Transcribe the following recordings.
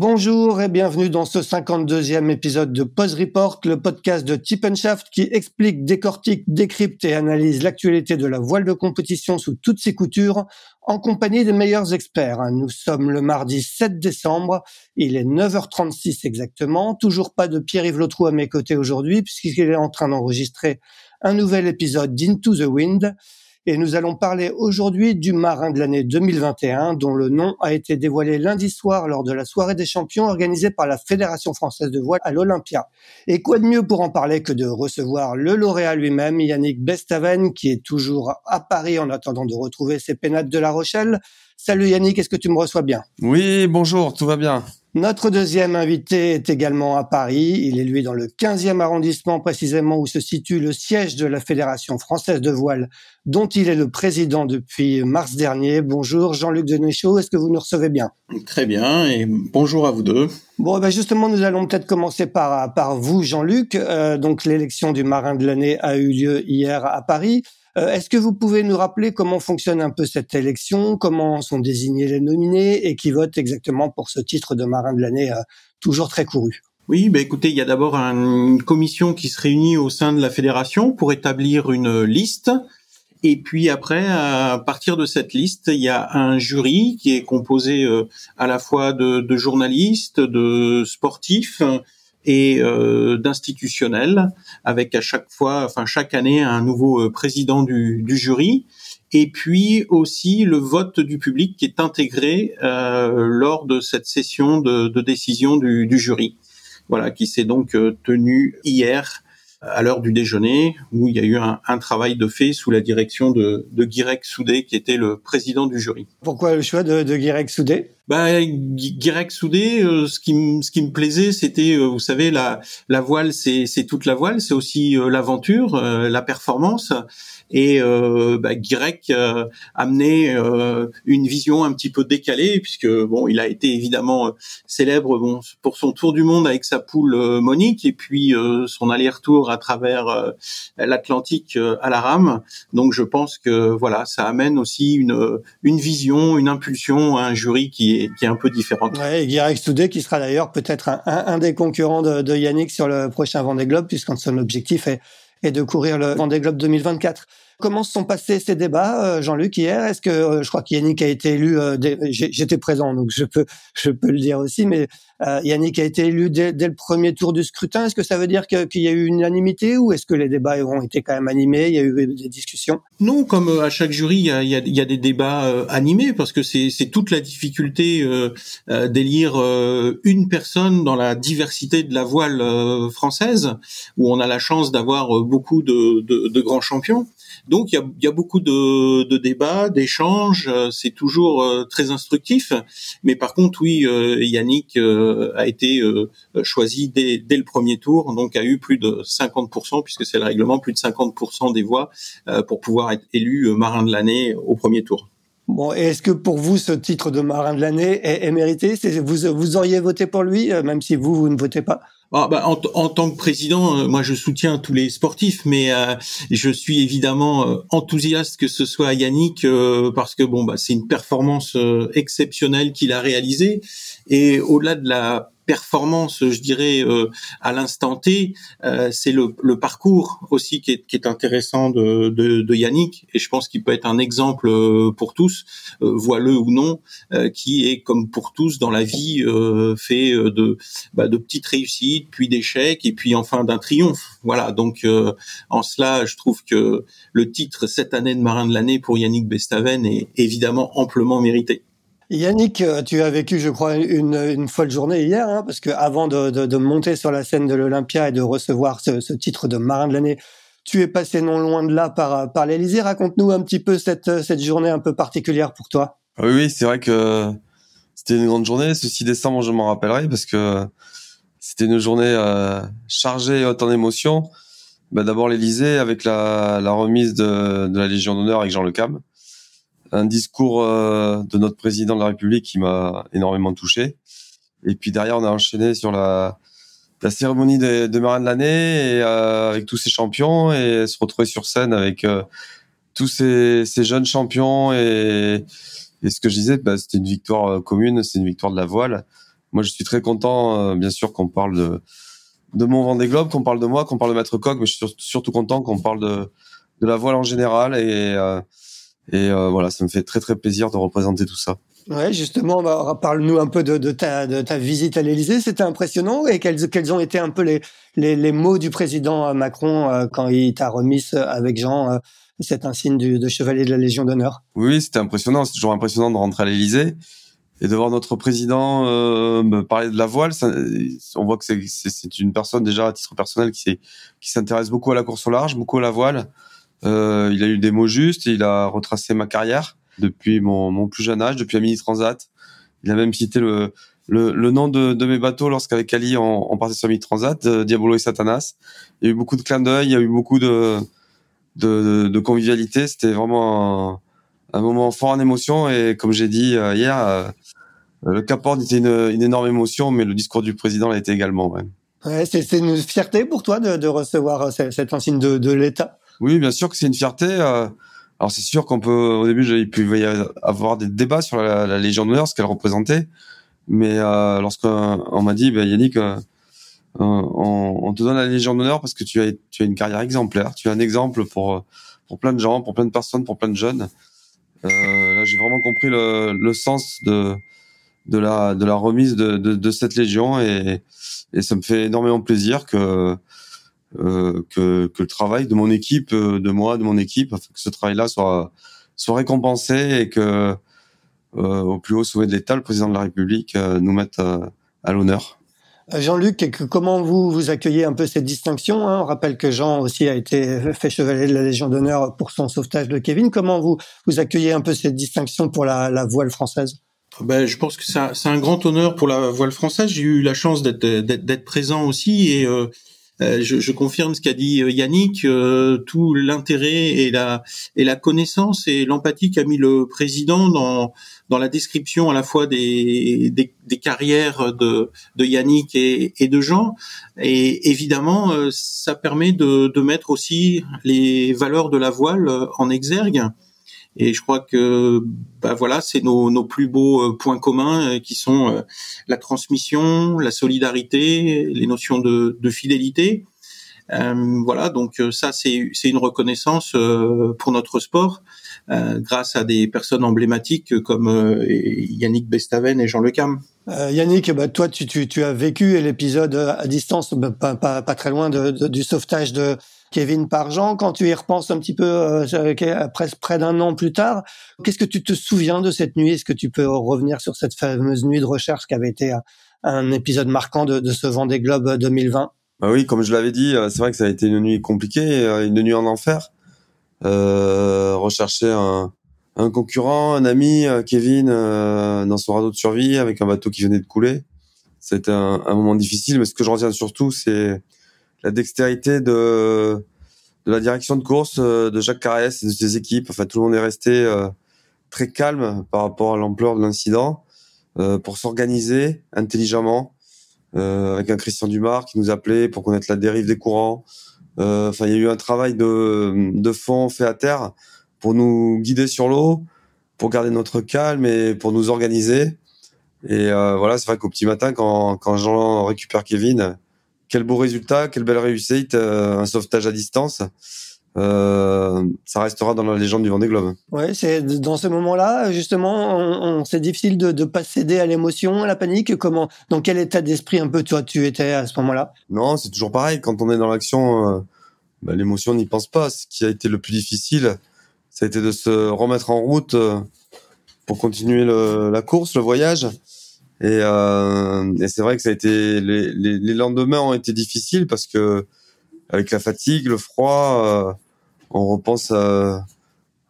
Bonjour et bienvenue dans ce 52e épisode de Pause Report, le podcast de Tip qui explique, décortique, décrypte et analyse l'actualité de la voile de compétition sous toutes ses coutures en compagnie des meilleurs experts. Nous sommes le mardi 7 décembre, il est 9h36 exactement, toujours pas de Pierre-Yves Lotrou à mes côtés aujourd'hui puisqu'il est en train d'enregistrer un nouvel épisode d'Into the Wind et nous allons parler aujourd'hui du marin de l'année 2021 dont le nom a été dévoilé lundi soir lors de la soirée des champions organisée par la Fédération française de voile à l'Olympia. Et quoi de mieux pour en parler que de recevoir le lauréat lui-même, Yannick Bestaven, qui est toujours à Paris en attendant de retrouver ses pénates de La Rochelle. Salut Yannick, est-ce que tu me reçois bien? Oui, bonjour, tout va bien. Notre deuxième invité est également à Paris. Il est lui dans le 15e arrondissement précisément où se situe le siège de la Fédération française de voile dont il est le président depuis mars dernier. Bonjour Jean-Luc Denéchaud, est-ce que vous nous recevez bien? Très bien et bonjour à vous deux. Bon, ben justement, nous allons peut-être commencer par, par vous Jean-Luc. Euh, donc l'élection du marin de l'année a eu lieu hier à Paris. Euh, est-ce que vous pouvez nous rappeler comment fonctionne un peu cette élection, comment sont désignés les nominés et qui votent exactement pour ce titre de marin de l'année euh, toujours très couru? Oui, bah écoutez, il y a d'abord une commission qui se réunit au sein de la fédération pour établir une liste. Et puis après, à partir de cette liste, il y a un jury qui est composé euh, à la fois de, de journalistes, de sportifs, et euh, d'institutionnel, avec à chaque fois, enfin chaque année, un nouveau euh, président du, du, jury, et puis aussi le vote du public qui est intégré euh, lors de cette session de, de décision du, du, jury. Voilà, qui s'est donc euh, tenu hier à l'heure du déjeuner, où il y a eu un, un, travail de fait sous la direction de, de Guirec Soudé, qui était le président du jury. Pourquoi le choix de, de Guirec Soudé? Bah, Guirec Soudé, euh, ce qui me ce qui me plaisait, c'était, euh, vous savez, la la voile, c'est c'est toute la voile, c'est aussi euh, l'aventure, la performance. Et euh, bah, Guirec euh, amenait euh, une vision un petit peu décalée puisque bon il a été évidemment euh, célèbre bon pour son tour du monde avec sa poule Monique et puis son aller-retour à travers l'Atlantique à la rame. Donc je pense que voilà ça amène aussi une une vision une impulsion à un jury qui est qui est un peu différente. Ouais, Guirec Soudé qui sera d'ailleurs peut-être un, des concurrents de, Yannick sur le prochain Vendée Globe puisqu'en son objectif est et de courir le Vendée Globe 2024. Comment se sont passés ces débats, euh, Jean-Luc, hier? Est-ce que euh, je crois qu'Yannick a été élu euh, J'étais présent, donc je peux le dire aussi. Mais Yannick a été élu dès, le premier tour du scrutin. Est-ce que ça veut dire qu'il y a eu une unanimité ou est-ce que les débats ont été quand même animés? Il y a eu des discussions? Non, comme à chaque jury, il y a, des débats animés parce que c'est toute la difficulté d'élire une personne dans la diversité de la voile française, où on a la chance d'avoir beaucoup de grands champions. Donc il y a, beaucoup de, débats, d'échanges. Euh, c'est toujours euh, très instructif. Mais par contre, oui, euh, Yannick a été choisi dès, dès, le premier tour, donc a eu plus de 50%, puisque c'est le règlement, plus de 50% des voix pour pouvoir être élu marin de l'année au premier tour. Bon, est-ce que pour vous, ce titre de marin de l'année est, est mérité? Vous, vous auriez voté pour lui, même si vous, vous ne votez pas? Ah, bah, en, tant que président, euh, moi je soutiens tous les sportifs, mais euh, je suis évidemment euh, enthousiaste que ce soit Yannick parce que bon bah c'est une performance exceptionnelle qu'il a réalisée et au-delà de la performance, je dirais, euh, à l'instant T, euh, c'est le, le, parcours aussi qui est, qui est intéressant de, de, de, Yannick, et je pense qu'il peut être un exemple euh, pour tous, voileux ou non, qui est comme pour tous dans la vie fait de, bah, de petites réussites, puis d'échecs, et puis enfin d'un triomphe. Voilà, donc en cela, je trouve que le titre cette année de marin de l'année pour Yannick Bestaven est évidemment amplement mérité. Yannick, euh, tu as vécu, je crois, une, une folle journée hier, hein, parce que avant de, de, de, monter sur la scène de l'Olympia et de recevoir ce, ce, titre de marin de l'année, tu es passé non loin de là par, par l'Elysée. Raconte-nous un petit peu cette, cette journée un peu particulière pour toi. Oui, oui c'est vrai que C'était une grande journée. Ce 6 décembre, je m'en rappellerai parce que c'était une journée euh, chargée haute en émotions. Bah, D'abord l'Élysée avec la, la remise de, de, la Légion d'honneur avec Jean Le Cam. Un discours euh, de notre président de la République qui m'a énormément touché. Et puis derrière, on a enchaîné sur la, la cérémonie de, de marin de l'année euh, avec tous ces champions et se retrouver sur scène avec euh, tous ces, ces, jeunes champions et, et ce que je disais, bah, c'était une victoire euh, commune, c'est une victoire de la voile. Moi, je suis très content, euh, bien sûr, qu'on parle de de mon Vendée Globe, qu'on parle de moi, qu'on parle de Maître Coq, mais je suis surtout content qu'on parle de de la voile en général et euh, et voilà, ça me fait très très plaisir de représenter tout ça. Ouais, justement, bah, parle-nous un peu de, de, ta, de ta visite à l'Élysée. C'était impressionnant. Et quels, quels ont été un peu les, les, les mots du président Macron euh, quand il t'a remis avec Jean euh, cet insigne du, de chevalier de la Légion d'honneur? Oui, c'était impressionnant. C'est toujours impressionnant de rentrer à l'Élysée et de voir notre président euh, me parler de la voile. Ça, on voit que c'est une personne déjà à titre personnel qui s'intéresse beaucoup à la course au large, beaucoup à la voile. Euh, il a eu des mots justes. Il a retracé ma carrière depuis mon, mon, plus jeune âge, depuis la Mini Transat. Il a même cité le, le, le nom de, de, mes bateaux lorsqu'avec Ali on, on partait sur Mini Transat, euh, Diabolo et Satanas. Il y a eu beaucoup de clins d'œil, il y a eu beaucoup de, de, de convivialité. C'était vraiment un, un, moment fort en émotion et comme j'ai dit euh, hier, euh, le Cap Horn était une, une, énorme émotion, mais le discours du président l'a été également. Ouais. Ouais, c'est une fierté pour toi de, de recevoir cette, cette insigne de, de l'État? Oui, bien sûr que c'est une fierté. Euh, alors c'est sûr qu'on peut, au début, il y avoir des débats sur la, Légion d'honneur, ce qu'elle représentait, mais euh, lorsqu'on m'a dit, ben, Yannick, euh, on, on, te donne la Légion d'honneur parce que tu as, tu as une carrière exemplaire, tu es un exemple pour pour plein de gens, pour plein de personnes, pour plein de jeunes. Euh, là, j'ai vraiment compris le, le, sens de de la de la remise de, de, de cette Légion et, et ça me fait énormément plaisir que euh, que, que, le travail de mon équipe, euh, de moi, de mon équipe, que ce travail-là soit, soit récompensé et que euh, au plus haut sommet de l'État, le président de la République euh, nous mette à l'honneur. Jean-Luc, comment vous vous accueillez un peu cette distinction hein? On rappelle que Jean aussi a été fait chevalier de la Légion d'honneur pour son sauvetage de Kevin. Comment vous vous accueillez un peu cette distinction pour la, la voile française? Ben, je pense que c'est un grand honneur pour la voile française. J'ai eu la chance d'être présent aussi et euh, je, je, confirme ce qu'a dit euh, Yannick, euh, tout l'intérêt et la et la connaissance et l'empathie qu'a mis le président dans dans la description à la fois des des, des carrières de de Yannick et, et, de Jean. Et évidemment, ça permet de de mettre aussi les valeurs de la voile en exergue. Et je crois que bah voilà, c'est nos, nos, plus beaux points communs qui sont la transmission, la solidarité, les notions de, de fidélité. Euh, voilà, donc ça c'est une reconnaissance euh, pour notre sport euh, grâce à des personnes emblématiques comme Yannick Bestaven et Jean Le Cam. Yannick, bah, toi tu, tu, tu as vécu l'épisode à distance, bah, pas, pas, pas très loin du sauvetage de Kevin Parjean, quand tu y repenses un petit peu euh, après près d'un an plus tard, qu'est-ce que tu te souviens de cette nuit? Est-ce que tu peux revenir sur cette fameuse nuit de recherche qui avait été un, épisode marquant de, de ce Vendée Globe 2020 bah oui, comme je l'avais dit, euh, c'est vrai que ça a été une nuit compliquée, euh, une nuit en enfer. Euh, rechercher un, concurrent, un ami, Kevin, dans son radeau de survie avec un bateau qui venait de couler. C'était un, un moment difficile, mais ce que je retiens surtout, c'est la dextérité de, de la direction de course euh, de Jacques Carès et de ses équipes. Enfin, tout le monde est resté euh, très calme par rapport à l'ampleur de l'incident euh, pour s'organiser intelligemment avec un Christian Dumas qui nous appelait pour connaître la dérive des courants. Enfin, il y a eu un travail de, de fond fait à terre pour nous guider sur l'eau, pour garder notre calme et pour nous organiser. Et voilà, c'est vrai qu'au petit matin, quand, quand Jean récupère Kevin, quel beau résultat, quelle belle réussite, euh, un sauvetage à distance. Euh, ça restera dans la légende du Vendée Globe. Ouais, c'est dans ce moment-là, justement, on, on c'est difficile de ne pas céder à l'émotion, à la panique. Comment, dans quel état d'esprit un peu toi tu étais à ce moment-là? Non, c'est toujours pareil. Quand on est dans l'action, euh, bah, l'émotion n'y pense pas. Ce qui a été le plus difficile, ça a été de se remettre en route euh, pour continuer le, la course, le voyage. Et, euh, et c'est vrai que ça a été les, les, les, lendemains ont été difficiles parce que avec la fatigue, le froid, euh, on repense à,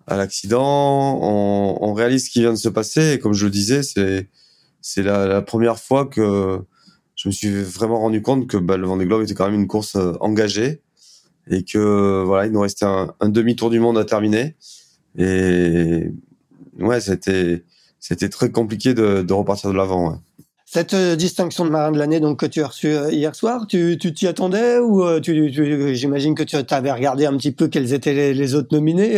à l'accident, on, on, réalise ce qui vient de se passer. Et comme je le disais, c'est c'est la, première fois que je me suis vraiment rendu compte que bah, le Vendée Globe était quand même une course engagée et que voilà, il nous restait un, un demi-tour du monde à terminer. Et ouais, c'était c'était très compliqué de, de repartir de l'avant. Ouais. Cette euh, distinction de marin de l'année donc que tu as reçue euh, hier soir, tu t'y attendais ou euh, tu, tu, j'imagine que tu avais regardé un petit peu quels étaient les, les autres nominés.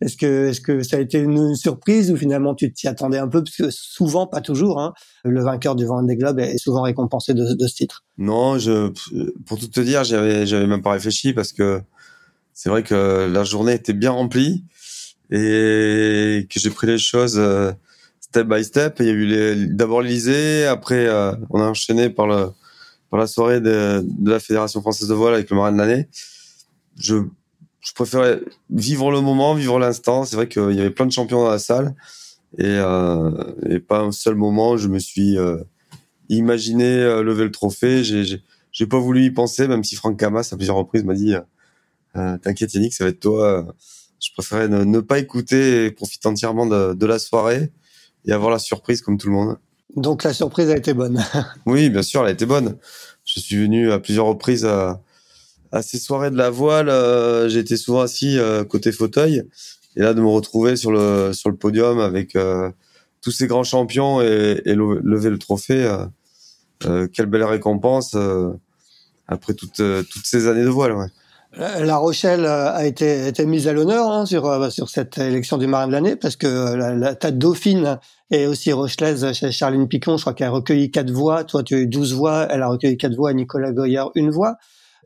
Est-ce que est-ce que ça a été une, surprise ou finalement tu t'y attendais un peu? Parce que souvent, pas toujours, hein, le vainqueur du Vendée Globe est souvent récompensé de, de ce titre. Non, je pour tout te dire, j'avais j'avais même pas réfléchi parce que c'est vrai que la journée était bien remplie et que j'ai pris les choses step by step. Il y a eu d'abord l'Elysée, après euh, on a enchaîné par le par la soirée de, de, la Fédération française de voile avec le marin de l'année. Je je préférais vivre le moment, vivre l'instant. C'est vrai qu'il y avait plein de champions dans la salle et, euh, et pas un seul moment je me suis euh, imaginé euh, lever le trophée. J'ai pas voulu y penser, même si Franck Camas à plusieurs reprises m'a dit euh, "T'inquiète Yannick, ça va être toi." Je préférais ne, ne pas écouter et profiter entièrement de, de la soirée et avoir la surprise comme tout le monde. Donc la surprise a été bonne. oui, bien sûr, elle a été bonne. Je suis venu à plusieurs reprises à, à ces soirées de la voile. Euh, été souvent assis euh, côté fauteuil, et là de me retrouver sur le sur le podium avec euh, tous ces grands champions et, et lever le trophée, quelle belle récompense après toutes toutes ces années de voile. Ouais. La Rochelle a été, été mise à l'honneur hein, sur sur cette élection du marin de l'année parce que la, la tête dauphine et aussi rochelaise chez Charline Picon, je crois qu'elle a recueilli quatre voix. Toi, tu as eu 12 voix. Elle a recueilli quatre voix. Nicolas Goyard, une voix.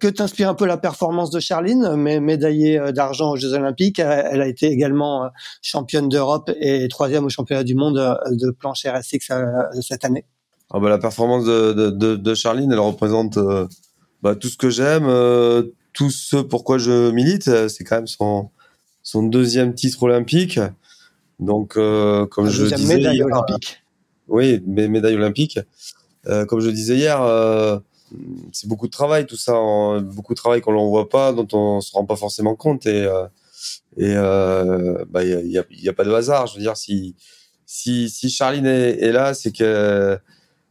Que t'inspire un peu la performance de Charline, médaillée euh, d'argent aux Jeux Olympiques. Elle a été également euh, championne d'Europe et troisième au championnat du monde euh, de planche RSX cette année. Ah bah, la performance de, de, de, Charline, elle représente bah, tout ce que j'aime, tout ce pourquoi je milite. C'est quand même son, son deuxième titre olympique. Donc, euh, comme je disais médaille hier, olympique. Oui, médaille olympique. Euh, comme je disais hier, euh, c'est beaucoup de travail tout ça, beaucoup de travail qu'on ne voit pas, dont on se rend pas forcément compte et euh, et euh, bah il y a, y a, pas de hasard. Je veux dire, si si si Charline est, est là, c'est que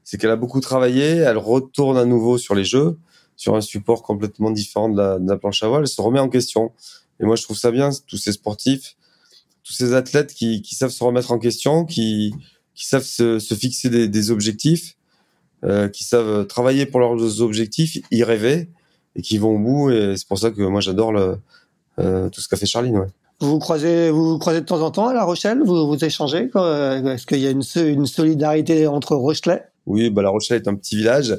c'est qu'elle a beaucoup travaillé. Elle retourne à nouveau sur les jeux, sur un support complètement différent de la, de la planche à voile. Elle se remet en question. Et moi, je trouve ça bien, tous ces sportifs tous ces athlètes qui, qui, savent se remettre en question, qui, qui savent se, se fixer des, des objectifs, euh, qui savent travailler pour leurs objectifs, y rêver et qui vont au bout. Et c'est pour ça que moi j'adore le, euh, tout ce qu'a fait Charline. Ouais. Vous vous croisez, vous vous croisez de temps en temps à La Rochelle? Vous vous échangez Est-ce qu'il y a une, une solidarité entre Rochelais? Oui, bah La Rochelle est un petit village.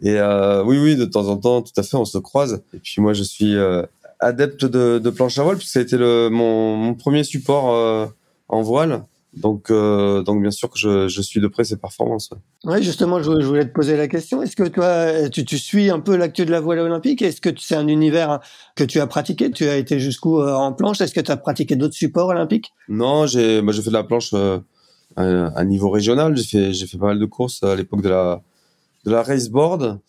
Et euh, oui, oui, de temps en temps, tout à fait, on se croise. Et puis moi, je suis euh, adepte de, de planche à voile puisque ça a été le, mon, mon premier support euh, en voile. Donc, euh, donc bien sûr que je, je, suis de près ces performances. Oui, justement, je, voulais te poser la question. Est-ce que toi, tu, tu suis un peu l'actu de la voile olympique? Est-ce que c'est un univers que tu as pratiqué? Tu as été jusqu'où euh, en planche? Est-ce que tu as pratiqué d'autres supports olympiques? Non, j'ai bah, fait de la planche euh, à, niveau régional. J'ai fait, j'ai fait pas mal de courses à l'époque de la, de la raceboard.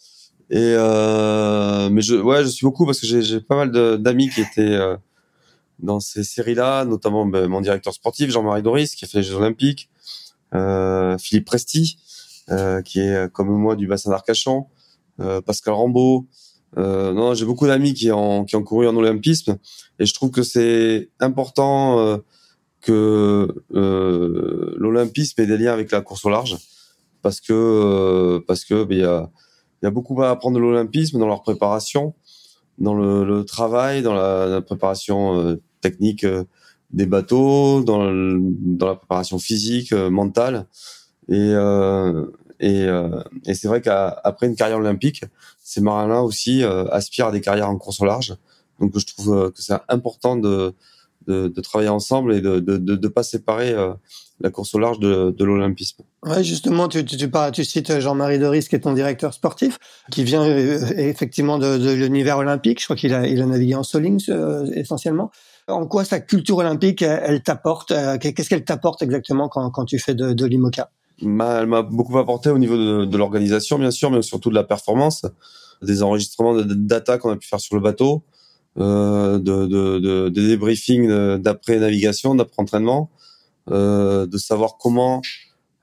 Et euh, mais je ouais, je suis beaucoup parce que j'ai pas mal d'amis qui étaient euh, dans ces séries-là, notamment ben, mon directeur sportif Jean-Marie Doris qui a fait les Jeux Olympiques, euh, Philippe Presti euh, qui est comme moi du bassin d'Arcachon, euh, Pascal Rambaud. non, j'ai beaucoup d'amis qui ont qui ont couru en olympisme et je trouve que c'est important que l'olympisme ait des liens avec la course au large parce que parce que ben, il y a y a beaucoup à apprendre de l'olympisme dans leur préparation, dans le, le travail, dans la, la préparation euh, technique euh, des bateaux, dans, le, dans la préparation physique, euh, mentale. Et, et, et c'est vrai qu'après une carrière olympique, ces marins-là aussi aspirent à des carrières en course au large. Donc je trouve que c'est important de, de, de, travailler ensemble et de ne de, de, pas séparer la course au large de, de l'olympisme. Ouais, justement, tu, tu, tu, tu cites Jean-Marie Doris, qui est ton directeur sportif, qui vient euh, effectivement de, de l'univers olympique. Je crois qu'il a, il a navigué en soling euh, essentiellement. En quoi sa culture olympique, elle, t'apporte euh, Qu'est-ce qu'elle t'apporte exactement quand, quand tu fais de, de l'IMOCA? Elle m'a beaucoup apporté au niveau de, de l'organisation, bien sûr, mais surtout de la performance, des enregistrements de data qu'on a pu faire sur le bateau, euh, de, de, de, de débriefing d'après navigation, d'après entraînement, euh, de savoir comment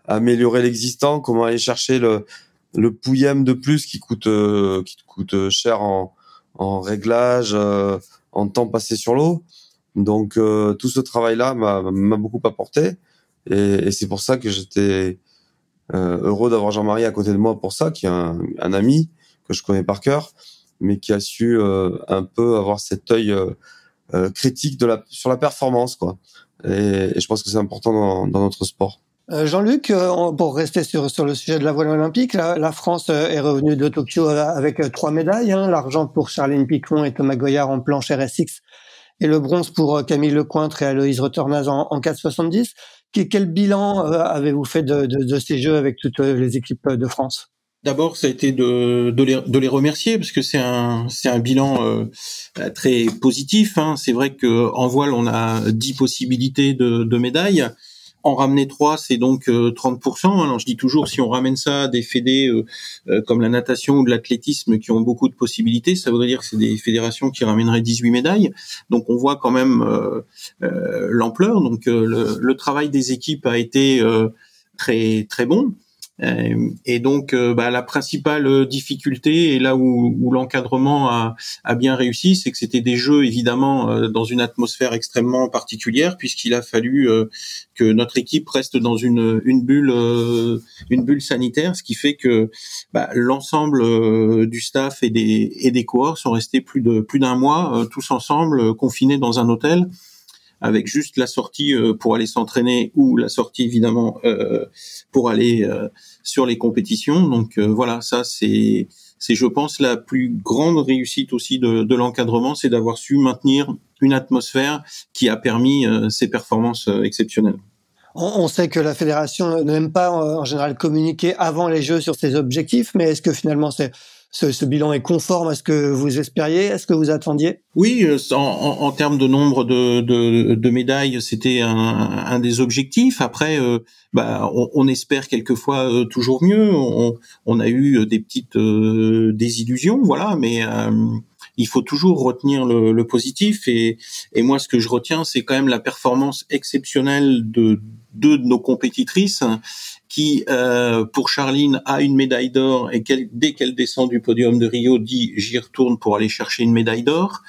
améliorer l'existant, comment aller chercher le le pouillem de plus qui coûte qui coûte cher en en réglage, en temps passé sur l'eau. Donc tout ce travail-là m'a beaucoup apporté et, et c'est pour ça que j'étais heureux d'avoir Jean-Marie à côté de moi pour ça, qui est un, un ami que je connais par cœur, mais qui a su euh, un peu avoir cet œil euh, euh, critique sur la performance, quoi. Et, je pense que c'est important dans, notre sport. Jean-Luc, pour rester sur, le sujet de la voile olympique, la, France est revenue de Tokyo avec trois médailles, hein, l'argent pour Charline Picon et Thomas Goyard en planche RSX et le bronze pour Camille Lecointre et Aloïse Returnaz en, en 470. Quel bilan avez-vous fait de, ces Jeux avec toutes les équipes de France? D'abord, ça a été de, de, les, de les remercier parce que c'est un c'est un bilan euh, très positif. Hein. C'est vrai que en voile, on a 10 possibilités de, de médailles. En ramener trois, c'est donc 30%. Euh, Alors je dis toujours, si on ramène ça à des fédés euh, comme la natation ou de l'athlétisme qui ont beaucoup de possibilités, ça voudrait dire que c'est des fédérations qui ramèneraient 18 médailles. Donc on voit quand même l'ampleur. Donc le, le, travail des équipes a été très très bon. Euh, et donc, euh, bah, la principale difficulté, et là où, où l'encadrement a, a, bien réussi, c'est que c'était des jeux évidemment euh, dans une atmosphère extrêmement particulière, puisqu'il a fallu que notre équipe reste dans une, une bulle, une bulle sanitaire, ce qui fait que bah, l'ensemble du staff et des, et des cohorts sont restés plus de plus d'un mois tous ensemble confinés dans un hôtel avec juste la sortie pour aller s'entraîner ou la sortie évidemment pour aller sur les compétitions. Donc euh, voilà, ça c'est c'est je pense la plus grande réussite aussi de, de l'encadrement, c'est d'avoir su maintenir une atmosphère qui a permis euh, ces performances euh, exceptionnelles. On sait que la fédération n'aime pas en général communiquer avant les Jeux sur ses objectifs, mais est-ce que finalement c'est ce, ce, bilan est conforme à ce que vous espériez, à ce que vous attendiez? Oui, euh, en, en, en, termes de nombre de, de, de médailles, c'était un, un, des objectifs. Après, euh, bah, on, on, espère quelquefois euh, toujours mieux. On, on, a eu des petites désillusions, voilà, mais il faut toujours retenir le, le positif. Et, et, moi, ce que je retiens, c'est quand même la performance exceptionnelle de deux de nos compétitrices qui, euh, pour Charline, a une médaille d'or et dès qu'elle descend du podium de Rio, dit j'y retourne pour aller chercher une médaille d'or.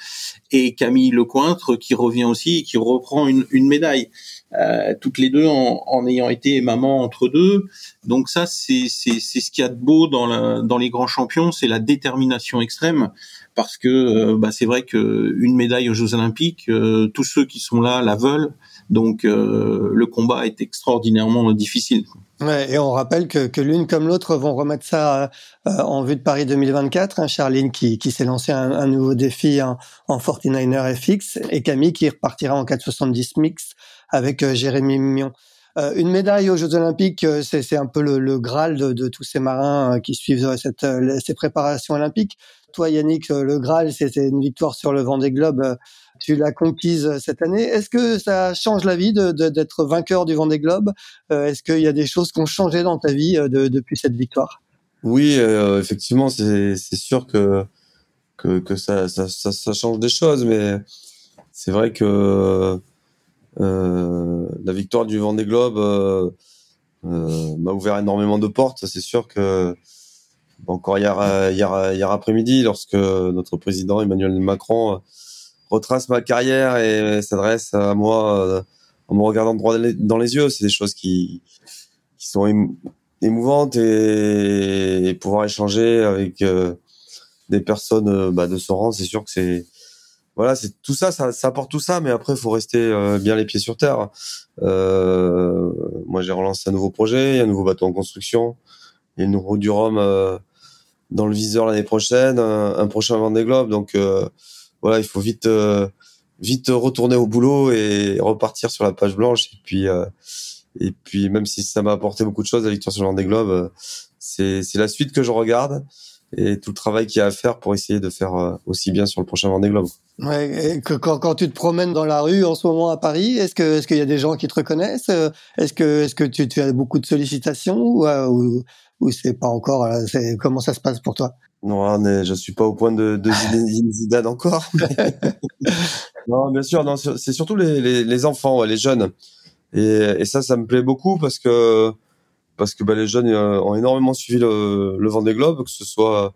Et Camille Lecointre qui revient aussi et qui reprend une, une médaille. Euh, toutes les deux en, en, ayant été maman entre deux. Donc ça, c'est c'est ce qu'il y a de beau dans la, dans les grands champions, c'est la détermination extrême, parce que euh, bah, c'est vrai que une médaille aux Jeux Olympiques, euh, tous ceux qui sont là la veulent. Donc euh, le combat est extraordinairement difficile. Ouais, et on rappelle que, l'une comme l'autre vont remettre ça en vue de Paris 2024. Hein, Charline qui, qui s'est lancé un, nouveau défi en, en 49er FX et Camille qui repartira en 470 mix avec Jérémy Mion. Euh, une médaille aux Jeux Olympiques, euh, c'est un peu le, graal de, tous ces marins qui suivent ces préparations olympiques. Toi, Yannick, le graal, c'était une victoire sur le Vendée Globe tu l'as conquise cette année. Est-ce que ça change la vie d'être vainqueur du Vendée Globe Est-ce qu'il y a des choses qui ont changé dans ta vie depuis cette victoire? Oui, euh, effectivement, c'est sûr que, ça, ça, change des choses, mais c'est vrai que euh, la victoire du Vendée Globe euh, euh, m'a ouvert énormément de portes. C'est sûr que encore hier, hier, hier après-midi, lorsque notre président Emmanuel Macron retrace ma carrière et s'adresse à moi en me regardant droit dans les yeux, c'est des choses qui, qui sont émouvantes et, et, pouvoir échanger avec des personnes bah, de ce rang, c'est sûr que c'est voilà, c'est tout ça, ça, ça, apporte tout ça, mais après, faut rester euh, bien les pieds sur terre. Euh, moi, j'ai relancé un nouveau projet, il y a un nouveau bateau en construction, il y a une route du Rhum euh, dans le viseur l'année prochaine, un, prochain Vendée Globe, donc euh, voilà, il faut vite, vite retourner au boulot et repartir sur la page blanche. Et puis, et puis, même si ça m'a apporté beaucoup de choses, la victoire sur le Vendée Globe, c'est la suite que je regarde et tout le travail qu'il y a à faire pour essayer de faire euh, aussi bien sur le prochain Vendée Globe. Ouais, et que quand, quand, tu te promènes dans la rue en ce moment à Paris, est-ce que est-ce qu'il y a des gens qui te reconnaissent Est-ce que est-ce que tu, tu, as beaucoup de sollicitations ou euh, ou, ou c'est pas encore euh, c'est comment ça se passe pour toi? Non, mais je suis pas au point de, de Zidane encore. non, bien sûr, non, c'est surtout les, les, les enfants, les jeunes, et, et ça, ça me plaît beaucoup parce que parce que bah, les jeunes ont énormément suivi le, le Vendée Globe, que ce soit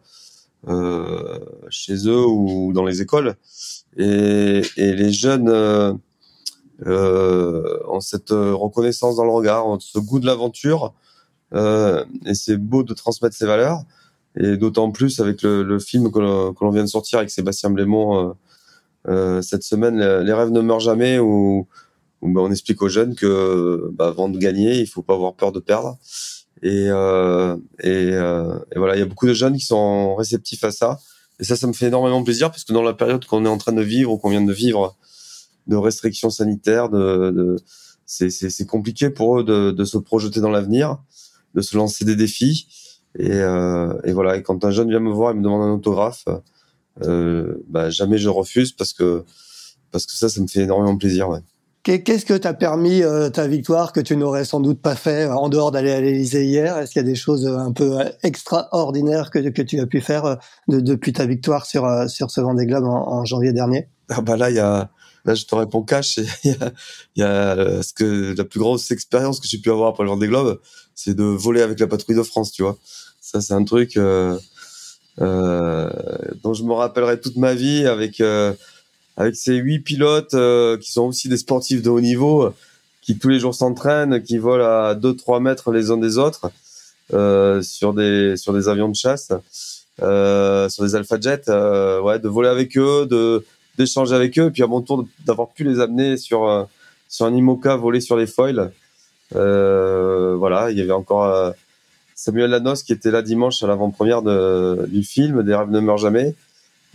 chez eux ou dans les écoles. Et, et les jeunes ont cette reconnaissance dans le regard, ont ce goût de l'aventure. et c'est beau de transmettre ces valeurs et d'autant plus avec le, le film que l'on vient de sortir avec Sébastien Blémont euh, euh, cette semaine, les, rêves ne meurent jamais, où, où bah, on explique aux jeunes que bah, avant de gagner, il faut pas avoir peur de perdre. Et, euh, et, euh, et, voilà, il y a beaucoup de jeunes qui sont réceptifs à ça. Et ça, ça me fait énormément plaisir parce que dans la période qu'on est en train de vivre ou qu'on vient de vivre, de restrictions sanitaires, de, de c'est compliqué pour eux de, de se projeter dans l'avenir, de se lancer des défis. Et, euh, et, voilà. Et quand un jeune vient me voir et me demande un autographe, euh, bah, jamais je refuse parce que parce que ça, ça me fait énormément plaisir. Ouais. Qu'est-ce que t'a permis euh, ta victoire que tu n'aurais sans doute pas fait en dehors d'aller à l'Élysée hier? Est-ce qu'il y a des choses un peu extraordinaires que, tu as pu faire de, depuis ta victoire sur sur ce Vendée Globe en, en janvier dernier? Ah bah là, il y a là je te réponds cash. Il y a, y a ce que la plus grosse expérience que j'ai pu avoir pour le Vendée Globe, c'est de voler avec la patrouille de France, tu vois. Ça, c'est un truc euh, euh, dont je me rappellerai toute ma vie avec euh, avec ces huit pilotes euh, qui sont aussi des sportifs de haut niveau, qui tous les jours s'entraînent, qui volent à 2-3 mètres les uns des autres euh, sur des sur des avions de chasse, sur des Alpha Jet, ouais, de voler avec eux, de d'échanger avec eux, et puis à mon tour d'avoir pu les amener sur sur un IMOCA voler sur les foils. voilà, il y avait encore Samuel Lanos qui était là dimanche à l'avant-première du film Des rêves ne meurent jamais.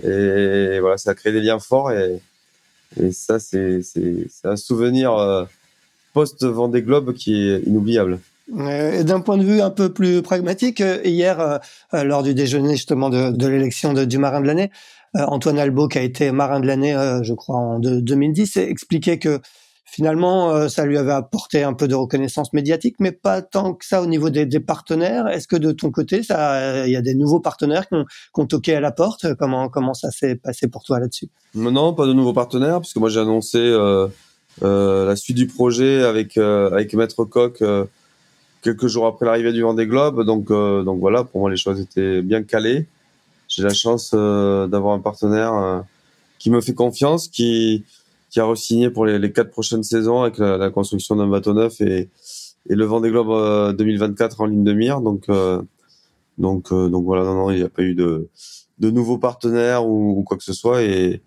Et voilà, ça a créé des liens forts et, ça, c'est un souvenir euh, post-Vendée Globe qui est inoubliable. D'un point de vue un peu plus pragmatique, euh, hier, euh, lors du déjeuner justement de, de l'élection du marin de l'année, Antoine Albo, qui a été marin de l'année, je crois, en 2010, expliquait que finalement, euh, ça lui avait apporté un peu de reconnaissance médiatique, mais pas tant que ça au niveau des, partenaires. Est-ce que de ton côté, ça, il y a des nouveaux partenaires qui ont, toqué à la porte? Comment comment ça s'est passé pour toi là-dessus? Non, pas de nouveaux partenaires, puisque moi j'ai annoncé euh, euh, la suite du projet avec avec Maître Coq quelques jours après l'arrivée du Vendée Globe. Donc donc voilà, pour moi les choses étaient bien calées. J'ai la chance d'avoir un partenaire qui me fait confiance, qui qui a re-signé pour les, quatre prochaines saisons avec la, construction d'un bateau neuf et, le Vendée Globe 2024 euh, en ligne de mire. Donc, euh, donc, euh, donc voilà, non, non, il n'y a pas eu de, nouveaux partenaires ou, quoi que ce soit. Et,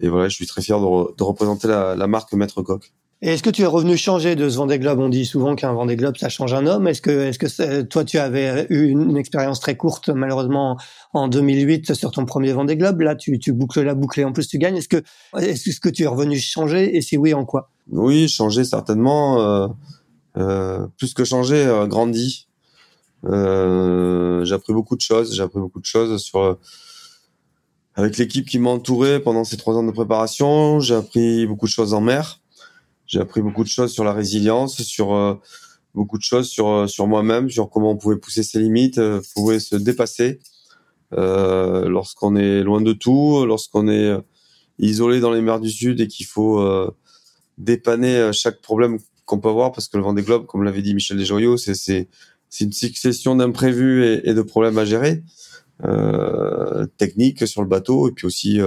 voilà, je suis très fier de, de représenter la, la marque Maître Coq. Et est-ce que tu es revenu changer de ce Vendée Globe? On dit souvent qu'un Vendée Globe, ça change un homme. Est-ce que, est-ce que toi, tu avais eu une, expérience très courte, malheureusement, en 2008 sur ton premier Vendée Globe? Là, tu, tu boucles la boucle et en plus tu gagnes. Est-ce que, est-ce que tu es revenu changer? Et si oui, en quoi? Oui, changer certainement. Euh, euh, plus que changer, euh, grandi. Euh, j'ai appris beaucoup de choses. J'ai appris beaucoup de choses sur avec l'équipe qui m'a entouré pendant ces trois ans de préparation. J'ai appris beaucoup de choses en mer j'ai appris beaucoup de choses sur la résilience, sur euh, beaucoup de choses sur euh, sur moi-même, sur comment on pouvait pousser ses limites, euh, pouvait se dépasser euh, lorsqu'on est loin de tout, lorsqu'on est isolé dans les mers du Sud et qu'il faut dépanner chaque problème qu'on peut avoir, parce que le Vendée Globe, comme l'avait dit Michel Desjoyaux, c'est c'est c'est une succession d'imprévus et, et, de problèmes à gérer, euh, techniques sur le bateau et puis aussi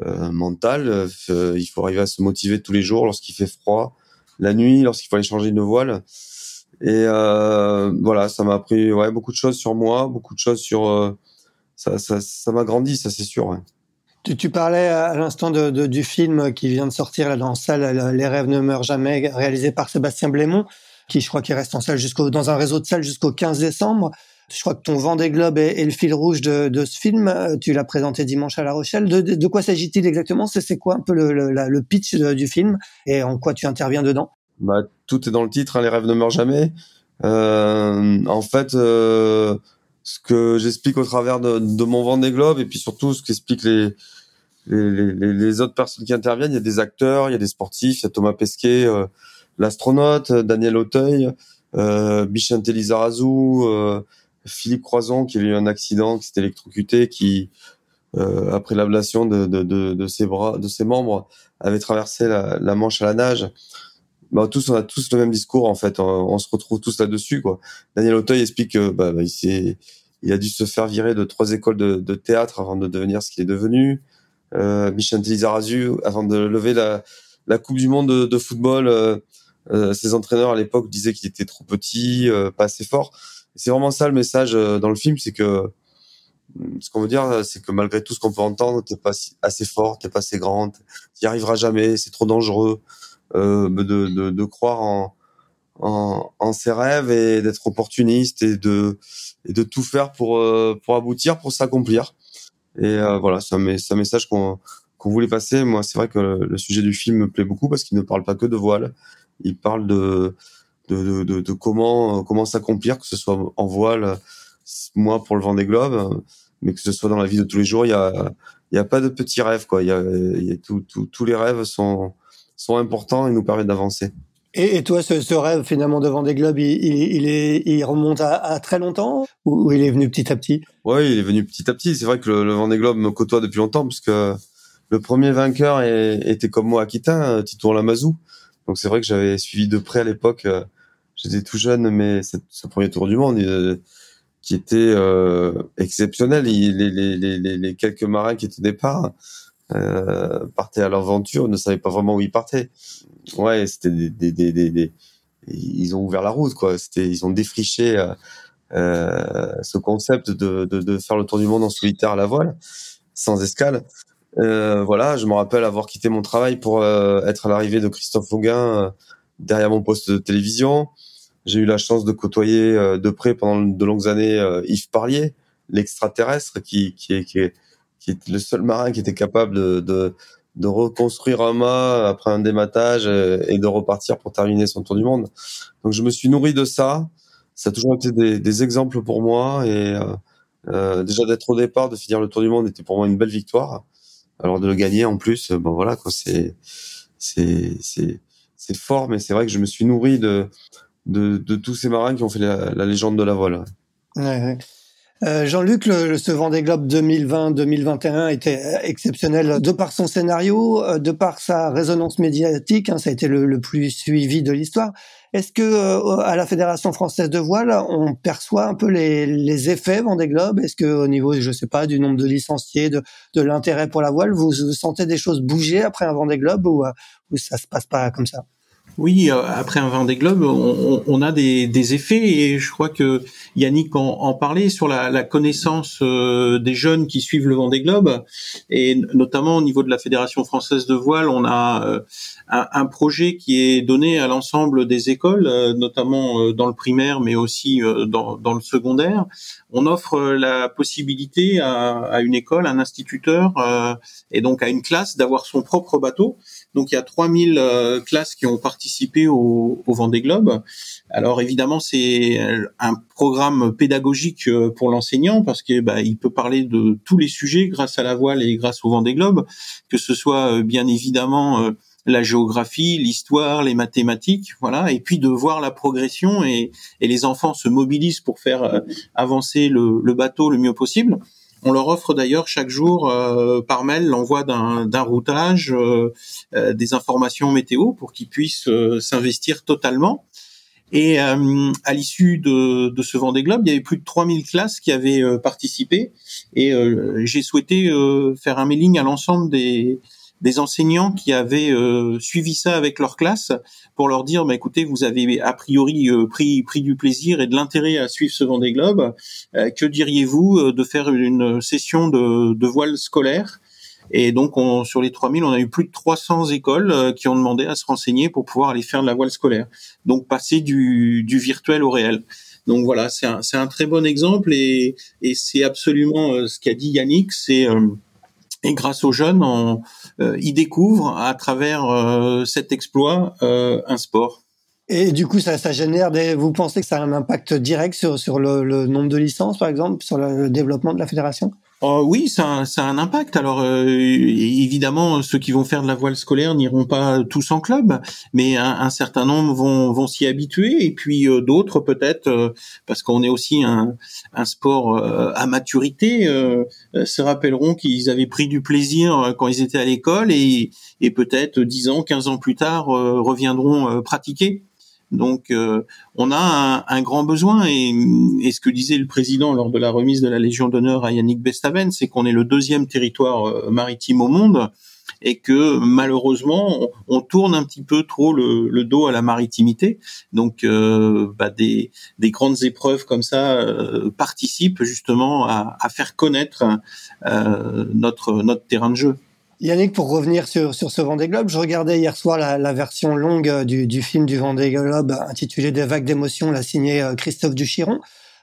euh, euh, mental. Euh, il faut arriver à se motiver tous les jours lorsqu'il fait froid, la nuit, lorsqu'il faut aller changer une voile. Et euh, voilà, ça m'a appris ouais, beaucoup de choses sur moi, beaucoup de choses sur... Ça, ça, ça m'a grandi, ça c'est sûr. Tu, tu, parlais à l'instant de, de, du film qui vient de sortir là, dans la salle, Les rêves ne meurent jamais, réalisé par Sébastien Blémont, qui je crois qu'il reste en salle dans un réseau de salles jusqu'au 15 décembre. Je crois que ton Vendée Globe est, est le fil rouge de, ce film. Euh, tu l'as présenté dimanche à La Rochelle. De, quoi s'agit-il exactement? C'est quoi un peu le, pitch du film? Et en quoi tu interviens dedans? Bah, Tout est dans le titre, hein, Les rêves ne meurent jamais. Euh, en fait, euh, ce que j'explique au travers de, de mon Vendée Globe et puis surtout ce qu'expliquent les, les, autres personnes qui interviennent, il y a des acteurs, il y a des sportifs, il y a Thomas Pesquet, l'astronaute, Daniel Auteuil, euh, Bichente Philippe Croison qui a eu un accident, qui s'est électrocuté, qui euh, après l'ablation de, de, de, de, ses bras, de ses membres, avait traversé la, la Manche à la nage. bah, tous on a tous le même discours en fait. On, se retrouve tous là-dessus quoi. Daniel Auteuil explique que bah, bah, il il a dû se faire virer de trois écoles de, théâtre avant de devenir ce qu'il est devenu. Euh, Michel Lizarazu avant de lever la, la Coupe du Monde de, de football. Euh, euh, ses entraîneurs à l'époque disaient qu'il était trop petit, euh, pas assez fort. C'est vraiment ça le message euh, dans le film, c'est que ce qu'on veut dire, c'est que malgré tout ce qu'on peut entendre, t'es pas assez fort, t'es pas assez grande, t'y arriveras jamais, c'est trop dangereux euh, de, de, de, croire en, en, en, ses rêves et d'être opportuniste et de, et de tout faire pour, euh, pour aboutir, pour s'accomplir. Et euh, voilà, c'est un, un, message qu'on qu'on voulait passer. Moi, c'est vrai que le, sujet du film me plaît beaucoup parce qu'il ne parle pas que de voile. Il parle de, de, de, de comment, comment s'accomplir, que ce soit en voile, moi pour le vent des globes, mais que ce soit dans la vie de tous les jours. Il y a, il y a pas de petits rêves, quoi. Il y a, il y a tout, tout, tous les rêves sont, sont importants et nous permettent d'avancer. Et, et, toi, ce, ce, rêve finalement devant des globes, il, il, est, il remonte à, à, très longtemps ou il est venu petit à petit? Oui, il est venu petit à petit. C'est vrai que le, le Vendée Globe me côtoie depuis longtemps puisque le premier vainqueur était comme moi Aquitain, Tito Lamazou. Donc c'est vrai que j'avais suivi de près à l'époque. Euh, j'étais tout jeune, mais ce premier tour du monde euh, qui était euh, exceptionnel. Il, les, les, les, les, quelques marins qui étaient au départ euh, partaient à l'aventure, ne savaient pas vraiment où ils partaient. Ouais, c'était des, des, des, des, ils ont ouvert la route, quoi. C'était, ils ont défriché euh, euh, ce concept de, de, de, faire le tour du monde en solitaire à la voile, sans escale. Euh, voilà, je me rappelle avoir quitté mon travail pour euh, être à l'arrivée de Christophe Auguin derrière mon poste de télévision. J'ai eu la chance de côtoyer de près pendant de longues années Yves Parlier, l'extraterrestre, qui, qui, est, qui, est, qui est le seul marin qui était capable de, de de reconstruire un mât après un dématage euh, et de repartir pour terminer son tour du monde. Donc je me suis nourri de ça. Ça a toujours été des, des exemples pour moi et euh, euh, déjà d'être au départ, de finir le tour du monde était pour moi une belle victoire. Alors de le gagner en plus, bon voilà c'est c'est fort, mais c'est vrai que je me suis nourri de tous ces marins qui ont fait la, légende de la voile. Euh, Jean-Luc, ce Vendée Globe 2020-2021 était exceptionnel de par son scénario, euh, de par sa résonance médiatique. Hein, ça a été le, plus suivi de l'histoire. Est-ce que euh, à la Fédération française de voile, on perçoit un peu les, les effets Vendée Globe Est-ce que au niveau, je sais pas, du nombre de licenciés, de, de l'intérêt pour la voile, vous, sentez des choses bouger après un Vendée Globe ou, ou ça se passe pas comme ça? Oui, euh, après un Vendée Globe, on, on a des, effets et je crois que Yannick en, en parlait sur la, connaissance euh, des jeunes qui suivent le Vendée Globe et notamment au niveau de la Fédération française de voile, on a euh, un, projet qui est donné à l'ensemble des écoles, notamment dans le primaire mais aussi dans, le secondaire. On offre la possibilité à, à une école, un instituteur et donc à une classe d'avoir son propre bateau donc il y a 3000 euh, classes qui ont participé au, au Vendée Globe. Alors évidemment c'est un programme pédagogique euh, pour l'enseignant parce que bah, il peut parler de tous les sujets grâce à la voile et grâce au Vendée Globe, que ce soit euh, bien évidemment la géographie, l'histoire, les mathématiques, voilà, et puis de voir la progression et, et les enfants se mobilisent pour faire avancer le bateau le mieux possible. On leur offre d'ailleurs chaque jour euh, par mail l'envoi d'un routage, euh, euh, des informations météo pour qu'ils puissent s'investir totalement. Et à l'issue de, de, ce Vendée Globe, il y avait plus de 3000 classes qui avaient participé. Et j'ai souhaité faire un mailing à l'ensemble des, des enseignants qui avaient euh, suivi ça avec leur classe pour leur dire bah, écoutez vous avez a priori euh, pris pris du plaisir et de l'intérêt à suivre ce Vendée Globe. Euh, que diriez-vous de faire une session de, de voile scolaire? Et donc on, sur les 3000 on a eu plus de 300 écoles qui ont demandé à se renseigner pour pouvoir aller faire de la voile scolaire. Donc passer du, du virtuel au réel. Donc voilà, c'est un, un, très bon exemple et, et c'est absolument ce qu'a dit Yannick, c'est et grâce aux jeunes, on, euh, ils découvrent à travers euh, cet exploit euh, un sport. Et du coup, ça, génère des. Vous pensez que ça a un impact direct sur, sur le, nombre de licences, par exemple, sur le développement de la fédération? Oh, oui, ça, ça a un impact. Alors euh, évidemment, ceux qui vont faire de la voile scolaire n'iront pas tous en club, mais un, certain nombre vont, vont s'y habituer, et puis euh, d'autres peut-être, euh, parce qu'on est aussi un, un sport à maturité, se rappelleront qu'ils avaient pris du plaisir quand ils étaient à l'école, et, et peut-être 10 ans, 15 ans plus tard reviendront pratiquer. Donc, euh, on a un, grand besoin. Et, ce que disait le président lors de la remise de la Légion d'honneur à Yannick Bestaven, c'est qu'on est le deuxième territoire euh, maritime au monde et que malheureusement, on, tourne un petit peu trop le, dos à la maritimité. Donc, euh, bah, des, grandes épreuves comme ça participent justement à, faire connaître notre notre terrain de jeu. Yannick, pour revenir sur, sur ce Vendée Globe, je regardais hier soir la, version longue euh, du, du, film du Vendée Globe intitulé Des vagues d'émotions, la signée euh, Christophe Duchiron.